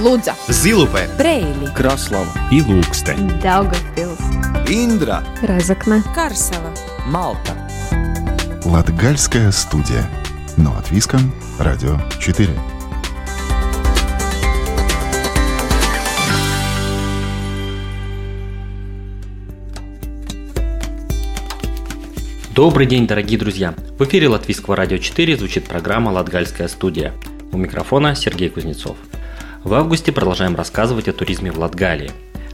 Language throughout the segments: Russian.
Лудза, Зилупе, Брейли, Краслава и Лукстен. Daugavpils, Индра Разокна, Карсела. Малта Латгальская студия. Но от Виском. Радио 4. Добрый день, дорогие друзья! В эфире Латвийского радио 4 звучит программа «Латгальская студия». У микрофона Сергей Кузнецов. В августе продолжаем рассказывать о туризме в Латгалии.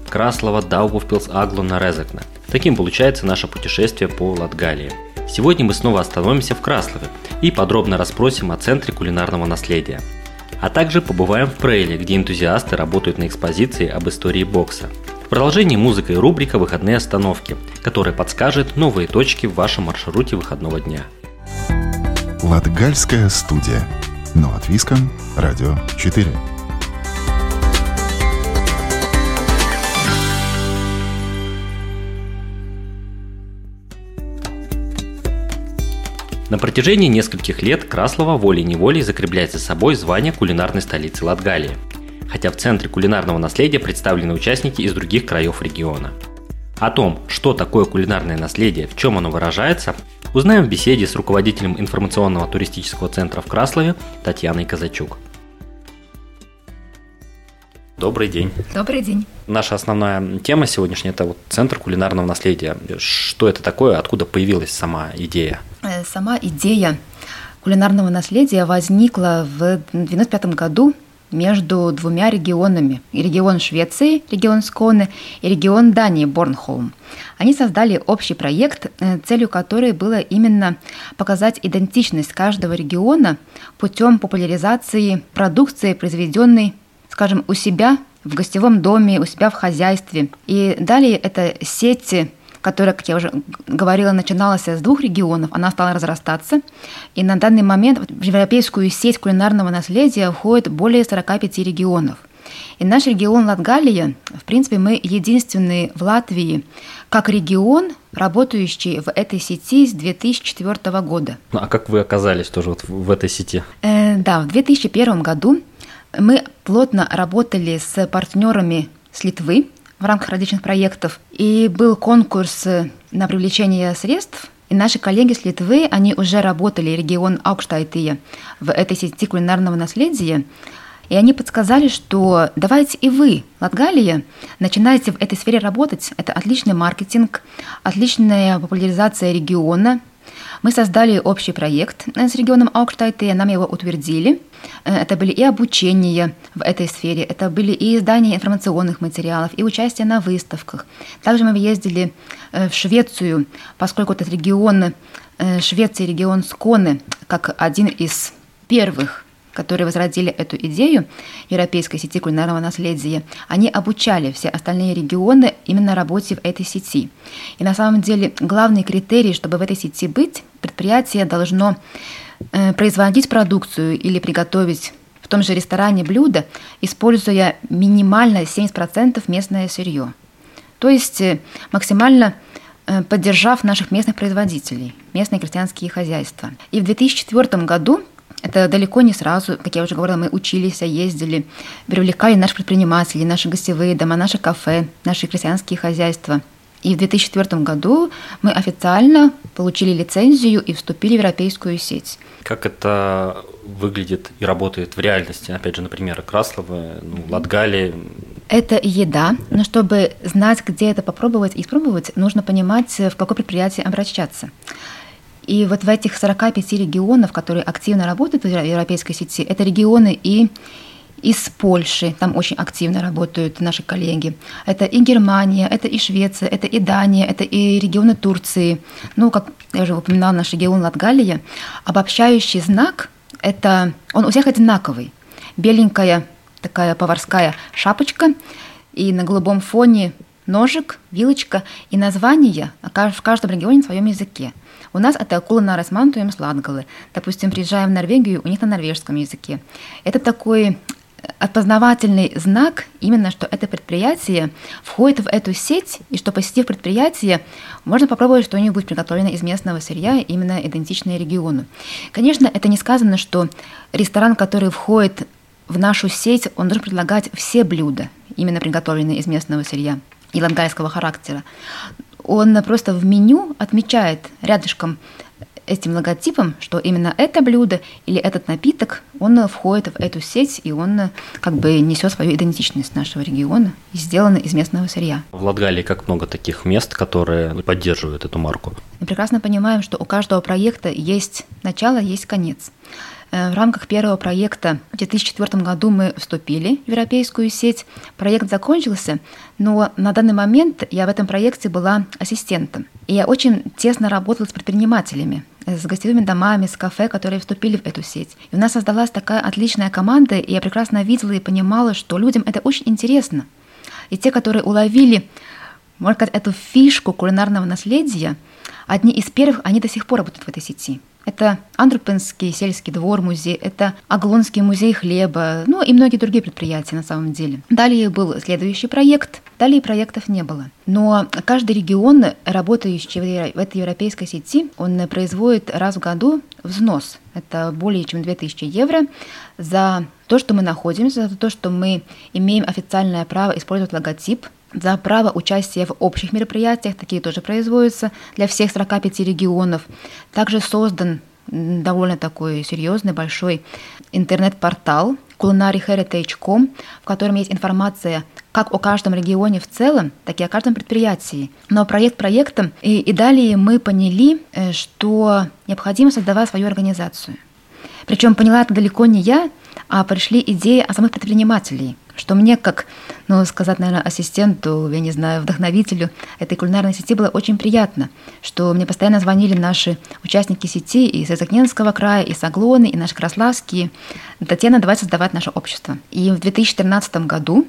Краслова, Даугавпилс, Аглуна, Резекна. Таким получается наше путешествие по Латгалии. Сегодня мы снова остановимся в Краслове и подробно расспросим о Центре кулинарного наследия. А также побываем в Прейле, где энтузиасты работают на экспозиции об истории бокса. В продолжении музыка и рубрика «Выходные остановки», которая подскажет новые точки в вашем маршруте выходного дня. Латгальская студия. Но от Виском. Радио 4. На протяжении нескольких лет Краслова волей-неволей закрепляет за собой звание кулинарной столицы Латгалии. Хотя в Центре кулинарного наследия представлены участники из других краев региона. О том, что такое кулинарное наследие, в чем оно выражается, узнаем в беседе с руководителем информационного туристического центра в Краслове Татьяной Казачук. Добрый день. Добрый день. Наша основная тема сегодняшняя – это вот Центр кулинарного наследия. Что это такое, откуда появилась сама идея? Э, Сама идея кулинарного наследия возникла в 1995 году между двумя регионами. И Регион Швеции, регион Сконе, и регион Дании, Борнхолм. Они создали общий проект, э, целью которой было именно показать идентичность каждого региона путем популяризации продукции, произведенной, скажем, у себя в гостевом доме, у себя в хозяйстве. И далее это сети которая, как я уже говорила, начиналась с двух регионов, она стала разрастаться. И на данный момент в европейскую сеть кулинарного наследия входит более 45 регионов. И наш регион Латгалия, в принципе, мы единственный в Латвии как регион, работающий в этой сети с 2004 года. А как вы оказались тоже вот в этой сети? Э, да, в 2001 году мы плотно работали с партнерами с Литвы в рамках различных проектов, и был конкурс на привлечение средств, и наши коллеги с Литвы, они уже работали, регион Аукштайтия, в этой сети кулинарного наследия, и они подсказали, что давайте и вы, Латгалия, начинаете в этой сфере работать. Это отличный маркетинг, отличная популяризация региона. Мы создали общий проект с регионом Аукштайте, нам его утвердили. Это были и обучения в этой сфере, это были и издания информационных материалов, и участие на выставках. Также мы ездили в Швецию, поскольку этот регион Швеции, регион Сконы, как один из первых которые возродили эту идею Европейской сети кулинарного наследия, они обучали все остальные регионы именно работе в этой сети. И на самом деле главный критерий, чтобы в этой сети быть, предприятие должно производить продукцию или приготовить в том же ресторане блюдо, используя минимально 70% местное сырье. То есть максимально поддержав наших местных производителей, местные крестьянские хозяйства. И в 2004 году это далеко не сразу, как я уже говорила, мы учились, ездили, привлекали наших предпринимателей, наши гостевые дома, наши кафе, наши крестьянские хозяйства. И в 2004 году мы официально получили лицензию и вступили в европейскую сеть. Как это выглядит и работает в реальности? Опять же, например, Краслова, ну, Латгалии. Это еда, но чтобы знать, где это попробовать и испробовать, нужно понимать, в какое предприятие обращаться. И вот в этих 45 регионов, которые активно работают в европейской сети, это регионы и из Польши, там очень активно работают наши коллеги. Это и Германия, это и Швеция, это и Дания, это и регионы Турции. Ну, как я уже упоминала, наш регион Латгалия. Обобщающий знак – это, он у всех одинаковый. Беленькая такая поварская шапочка, и на голубом фоне ножик, вилочка и название в каждом регионе в своем языке. У нас это кулинарес мантуем сладгалы. Допустим, приезжаем в Норвегию, у них на норвежском языке. Это такой опознавательный знак именно, что это предприятие входит в эту сеть, и что посетив предприятие, можно попробовать что-нибудь приготовленное из местного сырья, именно идентичное региону. Конечно, это не сказано, что ресторан, который входит в нашу сеть он должен предлагать все блюда, именно приготовленные из местного сырья и лангайского характера. Он просто в меню отмечает рядышком этим логотипом, что именно это блюдо или этот напиток, он входит в эту сеть, и он как бы несет свою идентичность нашего региона и сделан из местного сырья. В Латгалии как много таких мест, которые поддерживают эту марку? Мы прекрасно понимаем, что у каждого проекта есть начало, есть конец. Э, в рамках первого проекта в 2004 году мы вступили в европейскую сеть. Проект закончился, но на данный момент я в этом проекте была ассистентом. И я очень тесно работала с предпринимателями, с гостевыми домами, с кафе, которые вступили в эту сеть. И у нас создалась такая отличная команда, и я прекрасно видела и понимала, что людям это очень интересно. И те, которые уловили, можно сказать, эту фишку кулинарного наследия, одни из первых, они до сих пор работают в этой сети. Это Андрупенский сельский двор музей, это Аглонский музей хлеба, ну и многие другие предприятия на самом деле. Далее был следующий проект, далее проектов не было. Но каждый регион, работающий в этой европейской сети, он производит раз в году взнос. Это более чем 2000 евро за то, что мы находимся, за то, что мы имеем официальное право использовать логотип за право участия в общих мероприятиях, такие тоже производятся для всех 45 регионов. Также создан довольно такой серьезный, большой интернет-портал culinariheritage.com, в котором есть информация как о каждом регионе в целом, так и о каждом предприятии. Но проект проектом, и, и далее мы поняли, э, что необходимо создавать свою организацию. Причем поняла это далеко не я, а пришли идеи от самых предпринимателей – что мне, как, ну, сказать, наверное, ассистенту, я не знаю, вдохновителю этой кулинарной сети было очень приятно, что мне постоянно звонили наши участники сети из Изакненского края, из Аглоны, и наши краславские. Татьяна, давай создавать наше общество. И в 2013 году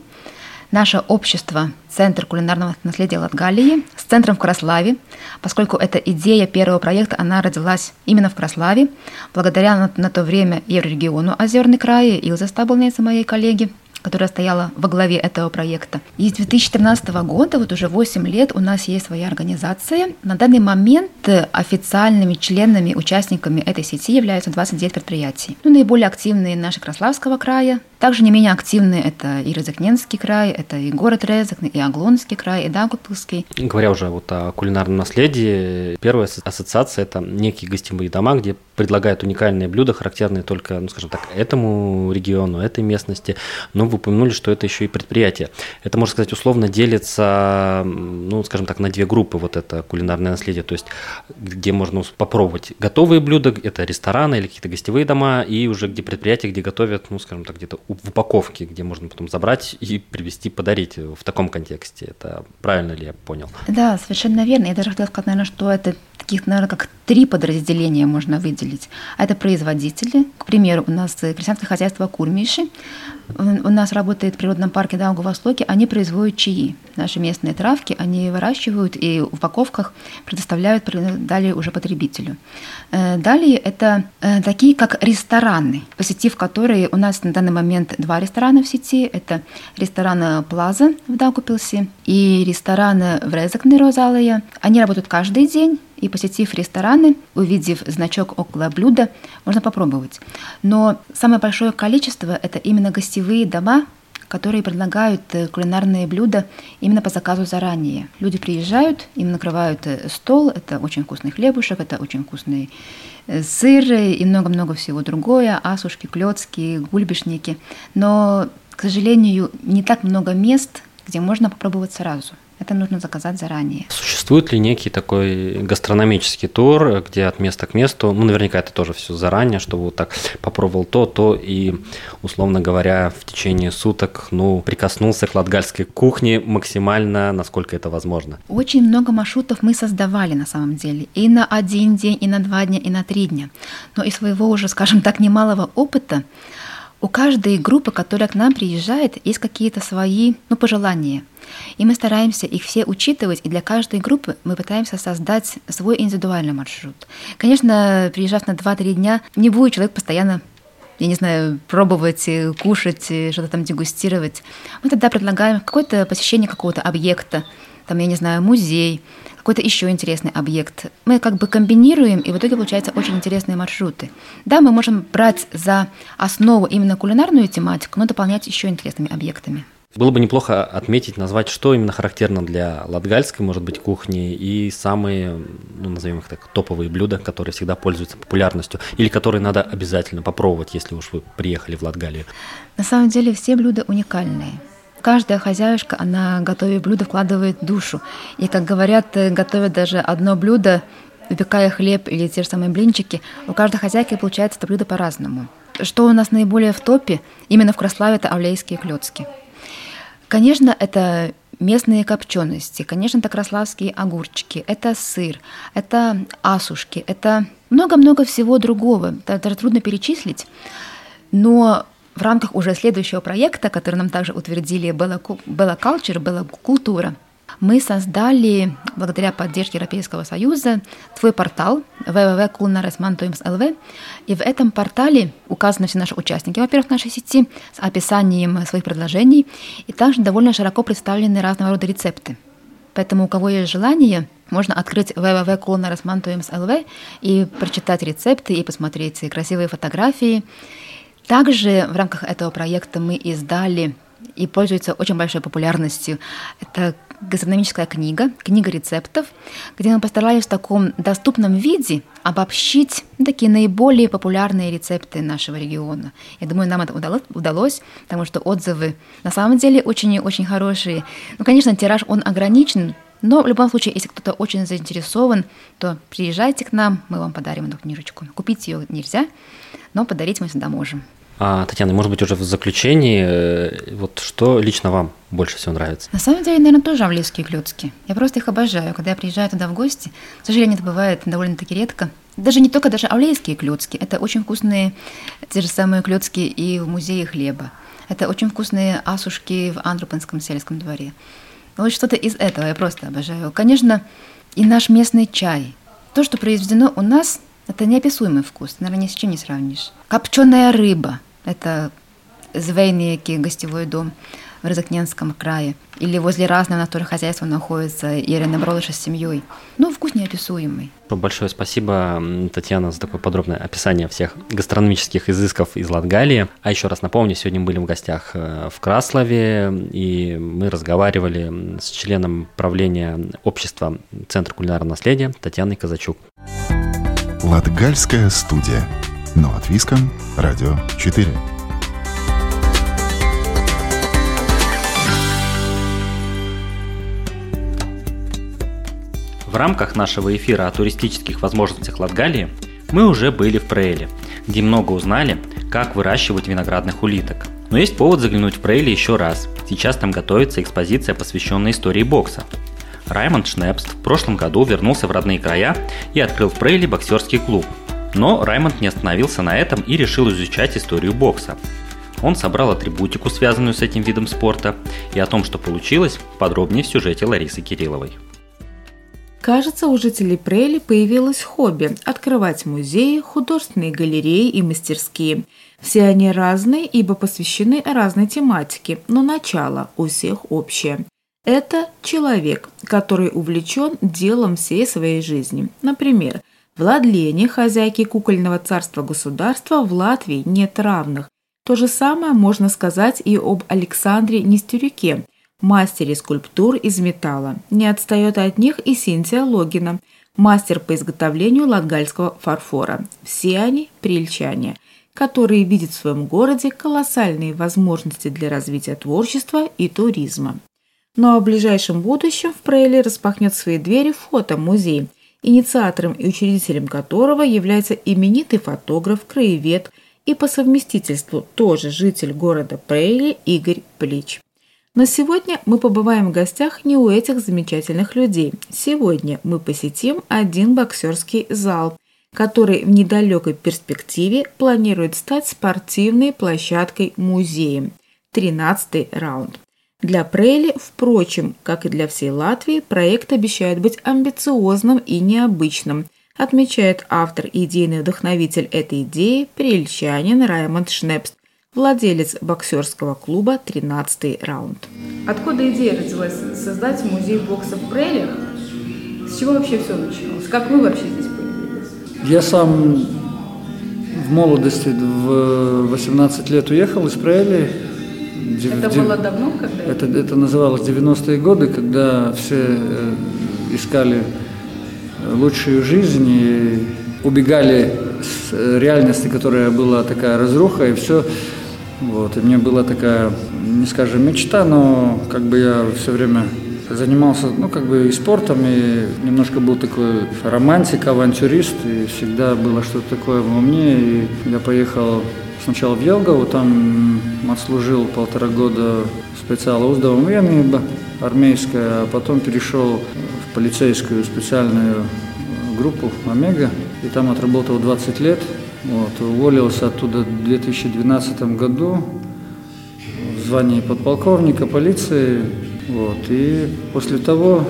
наше общество Центр кулинарного наследия Латгалии с центром в Краславе, поскольку эта идея первого проекта, она родилась именно в Краславе, благодаря на, на то время Еврорегиону Озерный край, Илза Стаблнейца, моей коллеги, которая стояла во главе этого проекта. И с 2014 года, вот уже 8 лет, у нас есть своя организация. На данный момент официальными членами, участниками этой сети являются 29 предприятий. Ну, наиболее активные наши Краславского края, также не менее активные это и Резакненский край, это и город Резакн, и Аглонский край, и Дагутовский. Говоря уже вот о кулинарном наследии, первая ассоциация – это некие гостевые дома, где предлагают уникальные блюда, характерные только, ну, скажем так, этому региону, этой местности. Но вы упомянули, что это еще и предприятие. Это, можно сказать, условно делится, ну, скажем так, на две группы вот это кулинарное наследие, то есть где можно попробовать готовые блюда, это рестораны или какие-то гостевые дома, и уже где предприятия, где готовят, ну, скажем так, где-то в упаковке, где можно потом забрать и привезти, подарить в таком контексте. Это правильно ли я понял? Да, совершенно верно. Я даже хотела сказать, наверное, что это таких, наверное, как три подразделения можно выделить. Это производители. К примеру, у нас крестьянское хозяйство Курмиши. У нас работает в природном парке Даугавостоке. Они производят чаи. Наши местные травки они выращивают и в упаковках предоставляют далее уже потребителю. Э, далее это э, такие, как рестораны, посетив которые у нас на данный момент два ресторана в сети. Это ресторан Плаза в Даугупилсе и ресторан в Резакне Розалия. Они работают каждый день и посетив рестораны, увидев значок около блюда, можно попробовать. Но самое большое количество – это именно гостевые дома, которые предлагают э, кулинарные блюда именно по заказу заранее. Люди приезжают, им накрывают э, стол, это очень вкусный хлебушек, это очень вкусный э, сыр и много-много всего другое, асушки, клетки, гульбишники. Но, к сожалению, не так много мест, где можно попробовать сразу – это нужно заказать заранее. Существует ли некий такой гастрономический тур, где от места к месту, ну, наверняка это тоже все заранее, чтобы вот так попробовал то, то, и, условно говоря, в течение суток, ну, прикоснулся к латгальской кухне максимально, насколько это возможно? Очень много маршрутов мы создавали на самом деле, и на один день, и на два дня, и на три дня. Но из своего уже, скажем так, немалого опыта, у каждой группы, которая к нам приезжает, есть какие-то свои ну, пожелания. И мы стараемся их все учитывать, и для каждой группы мы пытаемся создать свой индивидуальный маршрут. Конечно, приезжав на 2-3 дня, не будет человек постоянно я не знаю, пробовать, кушать, что-то там дегустировать. Мы тогда предлагаем какое-то посещение какого-то объекта, там, я не знаю, музей, какой-то еще интересный объект. Мы как бы комбинируем, и в итоге получаются очень интересные маршруты. Да, мы можем брать за основу именно кулинарную тематику, но дополнять еще интересными объектами. Было бы неплохо отметить, назвать, что именно характерно для латгальской, может быть, кухни, и самые, ну, назовем их так, топовые блюда, которые всегда пользуются популярностью, или которые надо обязательно попробовать, если уж вы приехали в Латгалию. На самом деле все блюда уникальные. Каждая хозяюшка, она, готовя блюдо, вкладывает душу. И, как говорят, э, готовят даже одно блюдо, выпекая хлеб или те же самые блинчики, у каждой хозяйки получается это блюдо по-разному. Что у нас наиболее в топе, именно в Краславе, это авлейские клетки. Конечно, это местные копчености, конечно, это краславские огурчики, это сыр, это асушки, это много-много всего другого. Это даже трудно перечислить. Но в рамках уже следующего проекта, который нам также утвердили Bella Culture, Bella Культура, мы создали, благодаря поддержке Европейского Союза, твой портал www.culinaresman.lv. И в этом портале указаны все наши участники, во-первых, нашей сети, с описанием своих предложений, и также довольно широко представлены разного рода рецепты. Поэтому у кого есть желание, можно открыть www.culinaresman.lv и прочитать рецепты, и посмотреть красивые фотографии, также в рамках этого проекта мы издали и пользуется очень большой популярностью. Это гастрономическая книга, книга рецептов, где мы постарались в таком доступном виде обобщить такие наиболее популярные рецепты нашего региона. Я думаю, нам это удалось, удалось потому что отзывы на самом деле очень-очень хорошие. Ну, конечно, тираж, он ограничен, но в любом случае, если кто-то очень заинтересован, то приезжайте к нам, мы вам подарим эту книжечку. Купить ее нельзя, но подарить мы всегда можем. А, Татьяна, может быть, уже в заключении, э, вот что лично вам больше всего нравится? На самом деле, наверное, тоже авлийские клетки. Я просто их обожаю. Когда я приезжаю туда в гости, к сожалению, это бывает довольно-таки редко. Даже не только даже авлейские клетки. Это очень вкусные те же самые клетки и в музее хлеба. Это очень вкусные асушки в Андропанском сельском дворе. Вот что-то из этого я просто обожаю. Конечно, и наш местный чай. То, что произведено у нас, это неописуемый вкус. Наверное, ни с чем не сравнишь. Копченая рыба – это Звейники, гостевой дом в Рязакненском крае. Или возле разного на хозяйства находится Ирина Бродыша с семьей. Ну, вкус неописуемый. Большое спасибо, Татьяна, за такое подробное описание всех гастрономических изысков из Латгалии. А еще раз напомню, сегодня мы были в гостях э, в Краслове, и мы разговаривали с членом правления общества Центра кулинарного наследия Татьяной Казачук. Латгальская студия. Но от Виском, Радио 4. В рамках нашего эфира о туристических возможностях Латгалии мы уже были в Прейле, где много узнали, как выращивать виноградных улиток. Но есть повод заглянуть в Прейле еще раз. Сейчас там готовится экспозиция, посвященная истории бокса. Раймонд Шнепст в прошлом году вернулся в родные края и открыл в Прейле боксерский клуб – но Раймонд не остановился на этом и решил изучать историю бокса. Он собрал атрибутику, связанную с этим видом спорта, и о том, что получилось, подробнее в сюжете Ларисы Кирилловой. Кажется, у жителей Прели появилось хобби – открывать музеи, художественные галереи и мастерские. Все они разные, ибо посвящены разной тематике, но начало у всех общее. Это человек, который увлечен делом всей своей жизни. Например, Владлене, хозяйки кукольного царства государства, в Латвии нет равных. То же самое можно сказать и об Александре Нестерюке, мастере скульптур из металла. Не отстает от них и Синтия Логина, мастер по изготовлению латгальского фарфора. Все они – прильчане, которые видят в своем городе колоссальные возможности для развития творчества и туризма. Ну а в ближайшем будущем в Прейле распахнет свои двери фотомузей – инициатором и учредителем которого является именитый фотограф, краевед и по совместительству тоже житель города Прейли Игорь Плич. Но сегодня мы побываем в гостях не у этих замечательных людей. Сегодня мы посетим один боксерский зал, который в недалекой перспективе планирует стать спортивной площадкой музеем. 13 раунд. Для Прейли, впрочем, как и для всей Латвии, проект обещает быть амбициозным и необычным, отмечает автор и идейный вдохновитель этой идеи, прельчанин Раймонд Шнепст, владелец боксерского клуба «13 раунд». Откуда идея родилась создать музей бокса в Прелях? С чего вообще все началось? Как вы вообще здесь появились? Я сам в молодости, в 18 лет уехал из Прели. Это было давно, когда? Это, это называлось 90-е годы, когда все э, искали лучшую жизнь и убегали с э, реальности, которая была такая разруха, и все. Вот, и мне была такая, не скажем, мечта, но как бы я все время занимался, ну, как бы и спортом, и немножко был такой романтик, авантюрист, и всегда было что-то такое во мне, и я поехал сначала в Елгову, там отслужил полтора года специала уздовом военной армейская, а потом перешел в полицейскую специальную группу «Омега», и там отработал 20 лет. Вот, уволился оттуда в 2012 году в звании подполковника полиции. Вот, и после того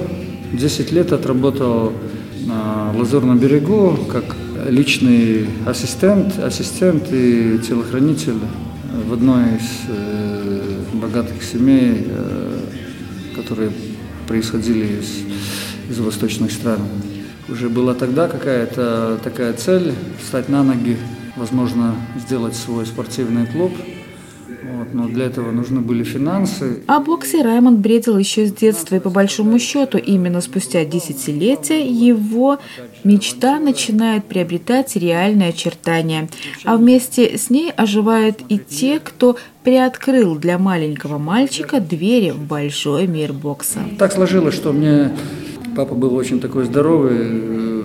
10 лет отработал на Лазурном берегу как личный ассистент, ассистент и телохранитель в одной из э, богатых семей, э, которые происходили из, из восточных стран уже была тогда какая-то такая цель встать на ноги, возможно, сделать свой спортивный клуб. Но для этого нужны были финансы. О боксе Раймонд бредил еще с детства, и по большому счету именно спустя десятилетия его мечта начинает приобретать реальные очертания. А вместе с ней оживают и те, кто приоткрыл для маленького мальчика двери в большой мир бокса. Так сложилось, что мне Папа был очень такой здоровый э,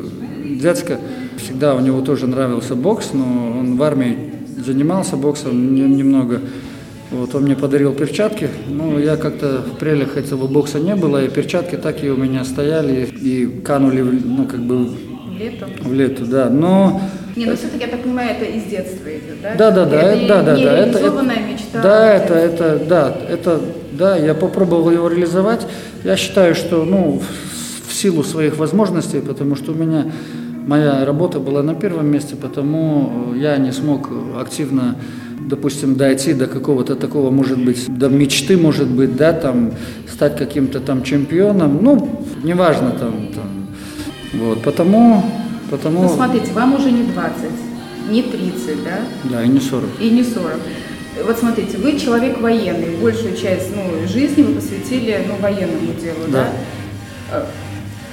дядька. Всегда у него тоже нравился бокс, но он в армии занимался боксом немного. Вот, он мне подарил перчатки, ну, я как-то в прелях этого бокса не было, и перчатки так и у меня стояли и канули, ну, как бы... В лето? В лето, да, но... Не, ну все-таки, я так понимаю, это из детства идет, да? Да, да, да, это, да, да, да, это, это, мечта. Да, это, это, да, это, да, я попробовал его реализовать. Я считаю, что, ну, в силу своих возможностей, потому что у меня моя работа была на первом месте, потому я не смог активно, допустим, дойти до какого-то такого, может быть, до мечты, может быть, да, там, стать каким-то там чемпионом, ну, неважно там, там вот, потому, потому... Ну, смотрите, вам уже не 20, не 30, да? Да, и не 40. И не 40. Вот смотрите, вы человек военный, большую часть ну, жизни вы посвятили ну, военному делу, да? да?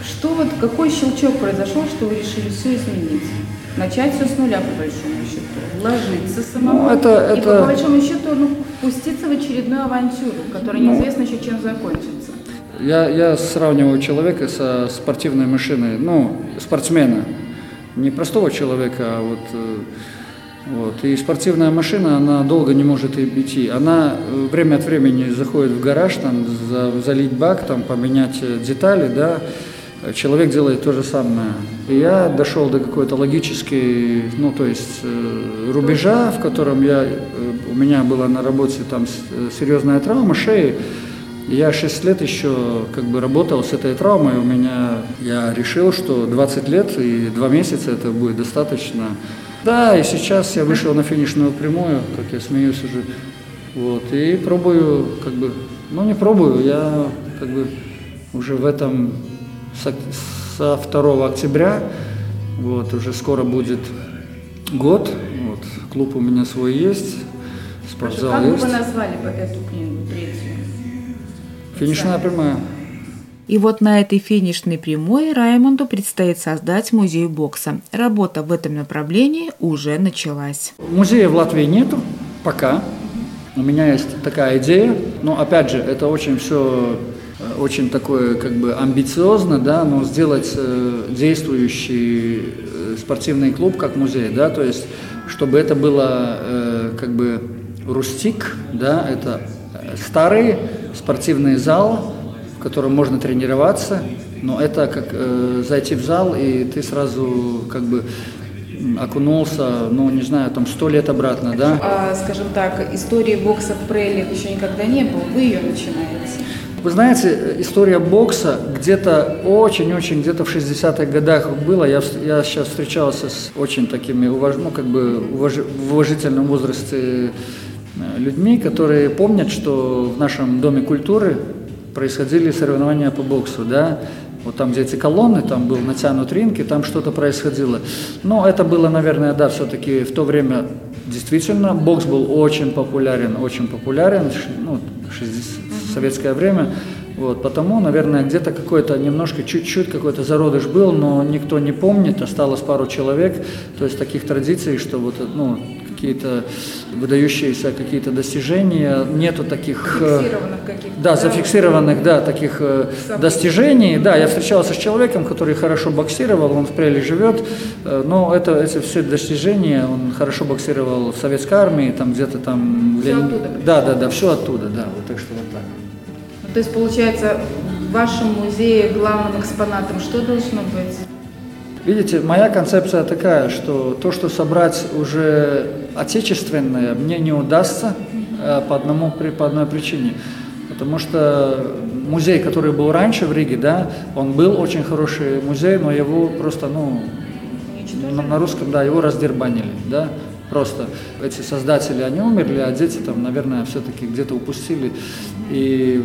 Что вот, какой щелчок произошел, что вы решили все изменить? Начать все с нуля, по большому счету, вложиться самому ну, это, и, это... по большому счету, ну, пуститься в очередную авантюру, которая ну, неизвестно еще чем закончится. Я, я сравниваю человека со спортивной машиной, ну, спортсмена, не простого человека, а вот э, вот. И спортивная машина, она долго не может идти. Она э, время от времени заходит в гараж, там, за, залить бак, там, поменять э, детали, да, человек делает то же самое. И я дошел до какой-то логической, ну, то есть э, рубежа, в котором я, э, у меня была на работе там э, серьезная травма шеи. Я 6 лет еще как бы работал с этой травмой. У меня, я решил, что 20 лет и 2 месяца это будет достаточно. Да, и сейчас я вышел на финишную прямую, как я смеюсь уже. Вот, и пробую, как бы, ну не пробую, я как бы уже в этом со 2 октября, вот, уже скоро будет год, вот, клуб у меня свой есть, спортзал как есть. Как бы вы назвали бы эту книгу, третью? Финишная прямая. И вот на этой финишной прямой Раймонду предстоит создать музей бокса. Работа в этом направлении уже началась. Музея в Латвии нету пока. У меня есть такая идея, но опять же, это очень все очень такое как бы амбициозно, да, но сделать э, действующий э, спортивный клуб как музей, да, то есть чтобы это было э, как бы рустик, да, это старый спортивный зал, в котором можно тренироваться, но это как э, зайти в зал и ты сразу как бы окунулся, ну, не знаю, там сто лет обратно, да? А, скажем так, истории бокса в Преле еще никогда не было, вы ее начинаете. Вы знаете, история бокса где-то очень-очень, где-то в 60-х годах было. Я, я сейчас встречался с очень такими, уваж, ну, как бы уваж, в уважительном возрасте людьми, которые помнят, что в нашем Доме культуры происходили соревнования по боксу, да, вот там, где эти колонны, там был натянут ринг, и там что-то происходило. Но это было, наверное, да, все-таки в то время действительно бокс был очень популярен, очень популярен, ну, 60, советское время. Вот, потому, наверное, где-то какой-то немножко, чуть-чуть какой-то зародыш был, но никто не помнит, осталось пару человек, то есть таких традиций, что вот, ну, какие-то выдающиеся какие-то достижения, нету таких... Э, зафиксированных каких-то. Да, зафиксированных, да, таких э, Событий. достижений. Да, я встречался с человеком, который хорошо боксировал, он в Преле живет, э, но это, эти все достижения, он хорошо боксировал в советской армии, там где-то там... Все оттуда? Да, да, да, все оттуда, да, вот так что вот так. Ну, то есть, получается, в вашем музее главным экспонатом что должно быть? Видите, моя концепция такая, что то, что собрать уже отечественное, мне не удастся э, по, одному, по одной причине. Потому что музей, который был раньше в Риге, да, он был очень хороший музей, но его просто, ну, на, на русском, да, его раздербанили, да, просто. Эти создатели, они умерли, а дети там, наверное, все-таки где-то упустили, и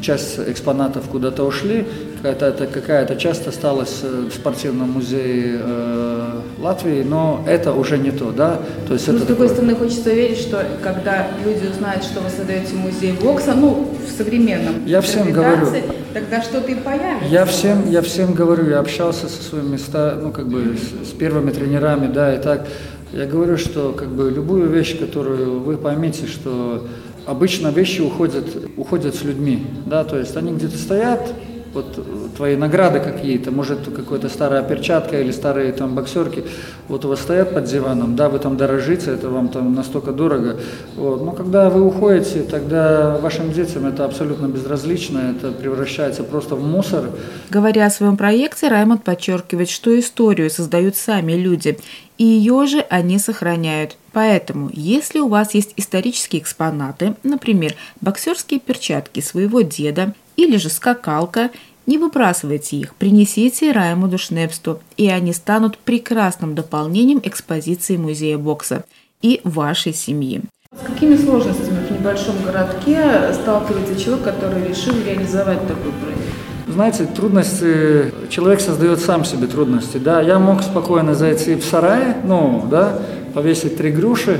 часть экспонатов куда-то ушли, какая-то какая часть осталась э, в спортивном музее э, Латвии, но это уже не то, да? То есть ну, это с другой такое... стороны, хочется верить, что когда люди узнают, что вы создаете музей бокса, ну, в современном я всем говорю, тогда что-то и появится. Я всем, я всем говорю, я общался со своими, ну, как бы, с, с первыми тренерами, да, и так, я говорю, что, как бы, любую вещь, которую вы поймете, что обычно вещи уходят, уходят с людьми, да, то есть они где-то стоят, вот э, твои награды какие-то, может какая-то старая перчатка или старые там боксерки, вот у вас стоят под диваном, да, вы там дорожите, это вам там настолько дорого, вот. но когда вы уходите, тогда вашим детям это абсолютно безразлично, это превращается просто в мусор. Говоря о своем проекте, Раймонд подчеркивает, что историю создают сами люди, и ее же они сохраняют. Поэтому, если у вас есть исторические экспонаты, например, боксерские перчатки своего деда или же скакалка, не выбрасывайте их, принесите Раймуду Шнепсту, и они станут прекрасным дополнением экспозиции музея бокса и вашей семьи. С какими сложностями в небольшом городке сталкивается человек, который решил реализовать такой проект? Знаете, трудности, человек создает сам себе трудности, да, я мог спокойно зайти в сарай, ну, да, повесить три груши,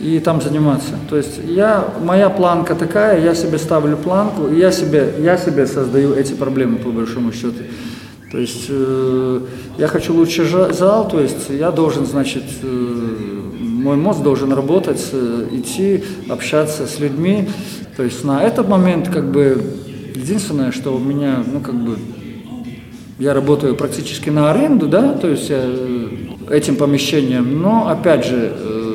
и там заниматься. То есть я, моя планка такая, я себе ставлю планку, и я себе, я себе создаю эти проблемы, по большому счету. То есть э, я хочу лучший зал, то есть я должен, значит, э, мой мозг должен работать, э, идти, общаться с людьми. То есть на этот момент, как бы, единственное, что у меня, ну, как бы, я работаю практически на аренду, да, то есть я, э, этим помещением, но, опять же, э,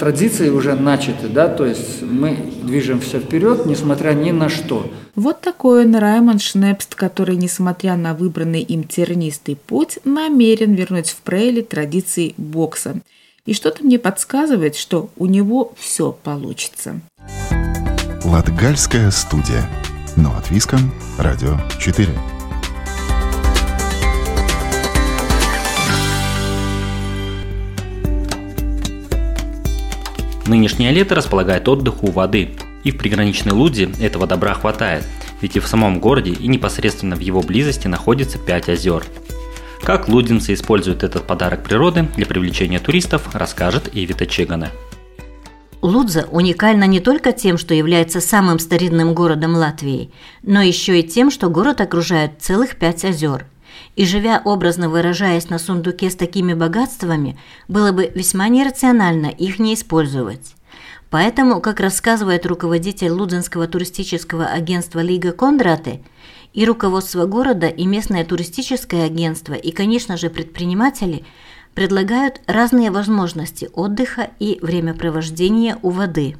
традиции уже начаты, да, то есть мы движемся вперед, несмотря ни на что. Вот такой он Раймон Шнепст, который, несмотря на выбранный им тернистый путь, намерен вернуть в Прейле традиции бокса. И что-то мне подсказывает, что у него все получится. Латгальская студия. Но от Виском. Радио 4. Нынешнее лето располагает отдыху у воды, и в приграничной Луде этого добра хватает, ведь и в самом городе и непосредственно в его близости находится 5 озер. Как лудинцы используют этот подарок природы для привлечения туристов, расскажет Ивита Чегана. Лудза уникальна не только тем, что является самым старинным городом Латвии, но еще и тем, что город окружает целых пять озер – и живя образно выражаясь на сундуке с такими богатствами, было бы весьма нерационально их не использовать. Поэтому, как рассказывает руководитель Лудзенского туристического агентства Лига Кондраты, и руководство города, и местное туристическое агентство, и, конечно же, предприниматели предлагают разные возможности отдыха и времяпровождения у воды.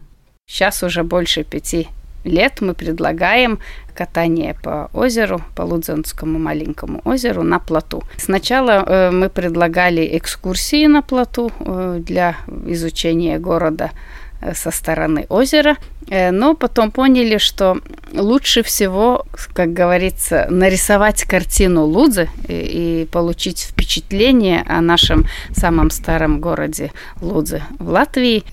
Сейчас уже больше пяти лет мы предлагаем катание по озеру, по Лудзенскому маленькому озеру на плоту. Сначала э, мы предлагали экскурсии на плоту э, для изучения города со стороны озера, но потом поняли, что лучше всего, как говорится, нарисовать картину Лудзы и, получить впечатление о нашем самом старом городе Лудзе в Латвии,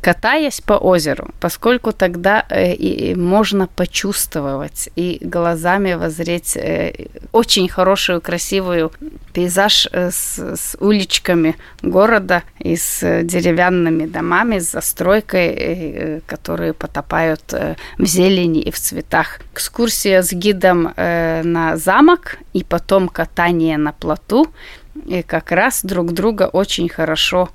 катаясь по озеру, поскольку тогда э, и можно почувствовать и глазами возреть э, очень хорошую, красивую пейзаж э, с, с уличками города и с деревянными домами, с застройкой, которые потопают в зелени и в цветах. Экскурсия с гидом на замок и потом катание на плоту и как раз друг друга очень хорошо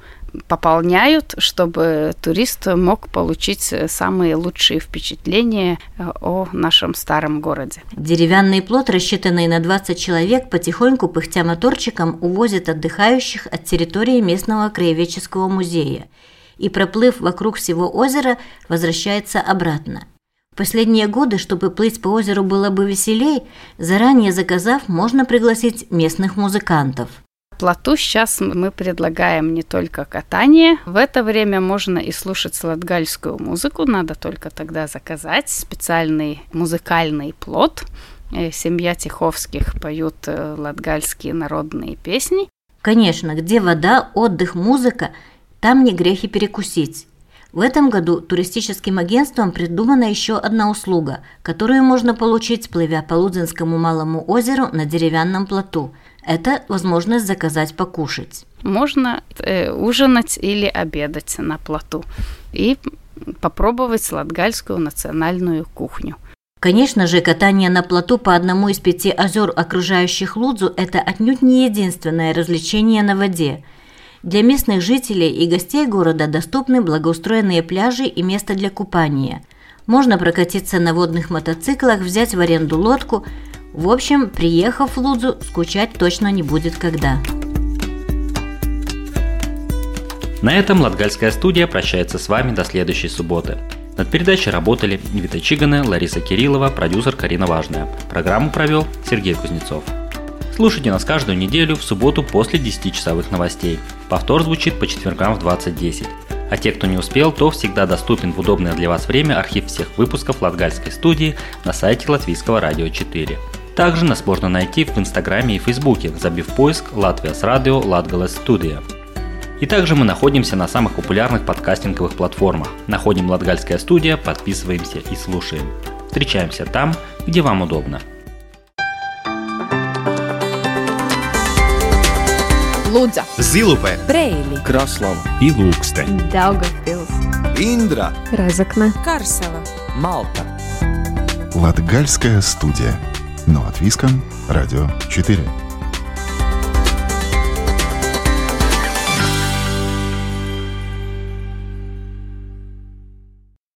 пополняют, чтобы турист мог получить самые лучшие впечатления э, о нашем старом городе. Деревянный плот, рассчитанный на 20 человек, потихоньку пыхтя моторчиком увозит отдыхающих от территории местного краеведческого музея и, проплыв вокруг всего озера, возвращается обратно. В последние годы, чтобы плыть по озеру было бы веселей, заранее заказав, можно пригласить местных музыкантов – плоту сейчас мы предлагаем не только катание. В это время можно и слушать латгальскую музыку. Надо только тогда заказать специальный музыкальный плот. Э, семья Тиховских поют э, латгальские народные песни. Конечно, где вода, отдых, музыка, там не грехи перекусить. В этом году туристическим агентством придумана еще одна услуга, которую можно получить, плывя по Лудзинскому малому озеру на деревянном плоту – это возможность заказать покушать. Можно э, ужинать или обедать на плоту и попробовать латгальскую национальную кухню. Конечно же, катание на плоту по одному из пяти озер, окружающих Лудзу, это отнюдь не единственное развлечение на воде. Для местных жителей и гостей города доступны благоустроенные пляжи и место для купания. Можно прокатиться на водных мотоциклах, взять в аренду лодку – в общем, приехав в Лудзу, скучать точно не будет когда. На этом Латгальская студия прощается с вами до следующей субботы. Над передачей работали Вита Чигана, Лариса Кириллова, продюсер Карина Важная. Программу провел Сергей Кузнецов. Слушайте нас каждую неделю в субботу после 10-часовых новостей. Повтор звучит по четвергам в 20.10. А те, кто не успел, то всегда доступен в удобное для вас время архив всех выпусков Латгальской студии на сайте Латвийского радио 4. Также нас можно найти в Инстаграме и Фейсбуке, забив поиск «Латвия с радио Латгалес Студия». И также мы находимся на самых популярных подкастинговых платформах. Находим «Латгальская студия», подписываемся и слушаем. Встречаемся там, где вам удобно. Зилупе, Брейли, Краслава. И Ilūkste, Daugavpils, Индра, Разокна, Карсела, Малта. Латгальская студия. Но от Виском, Радио 4.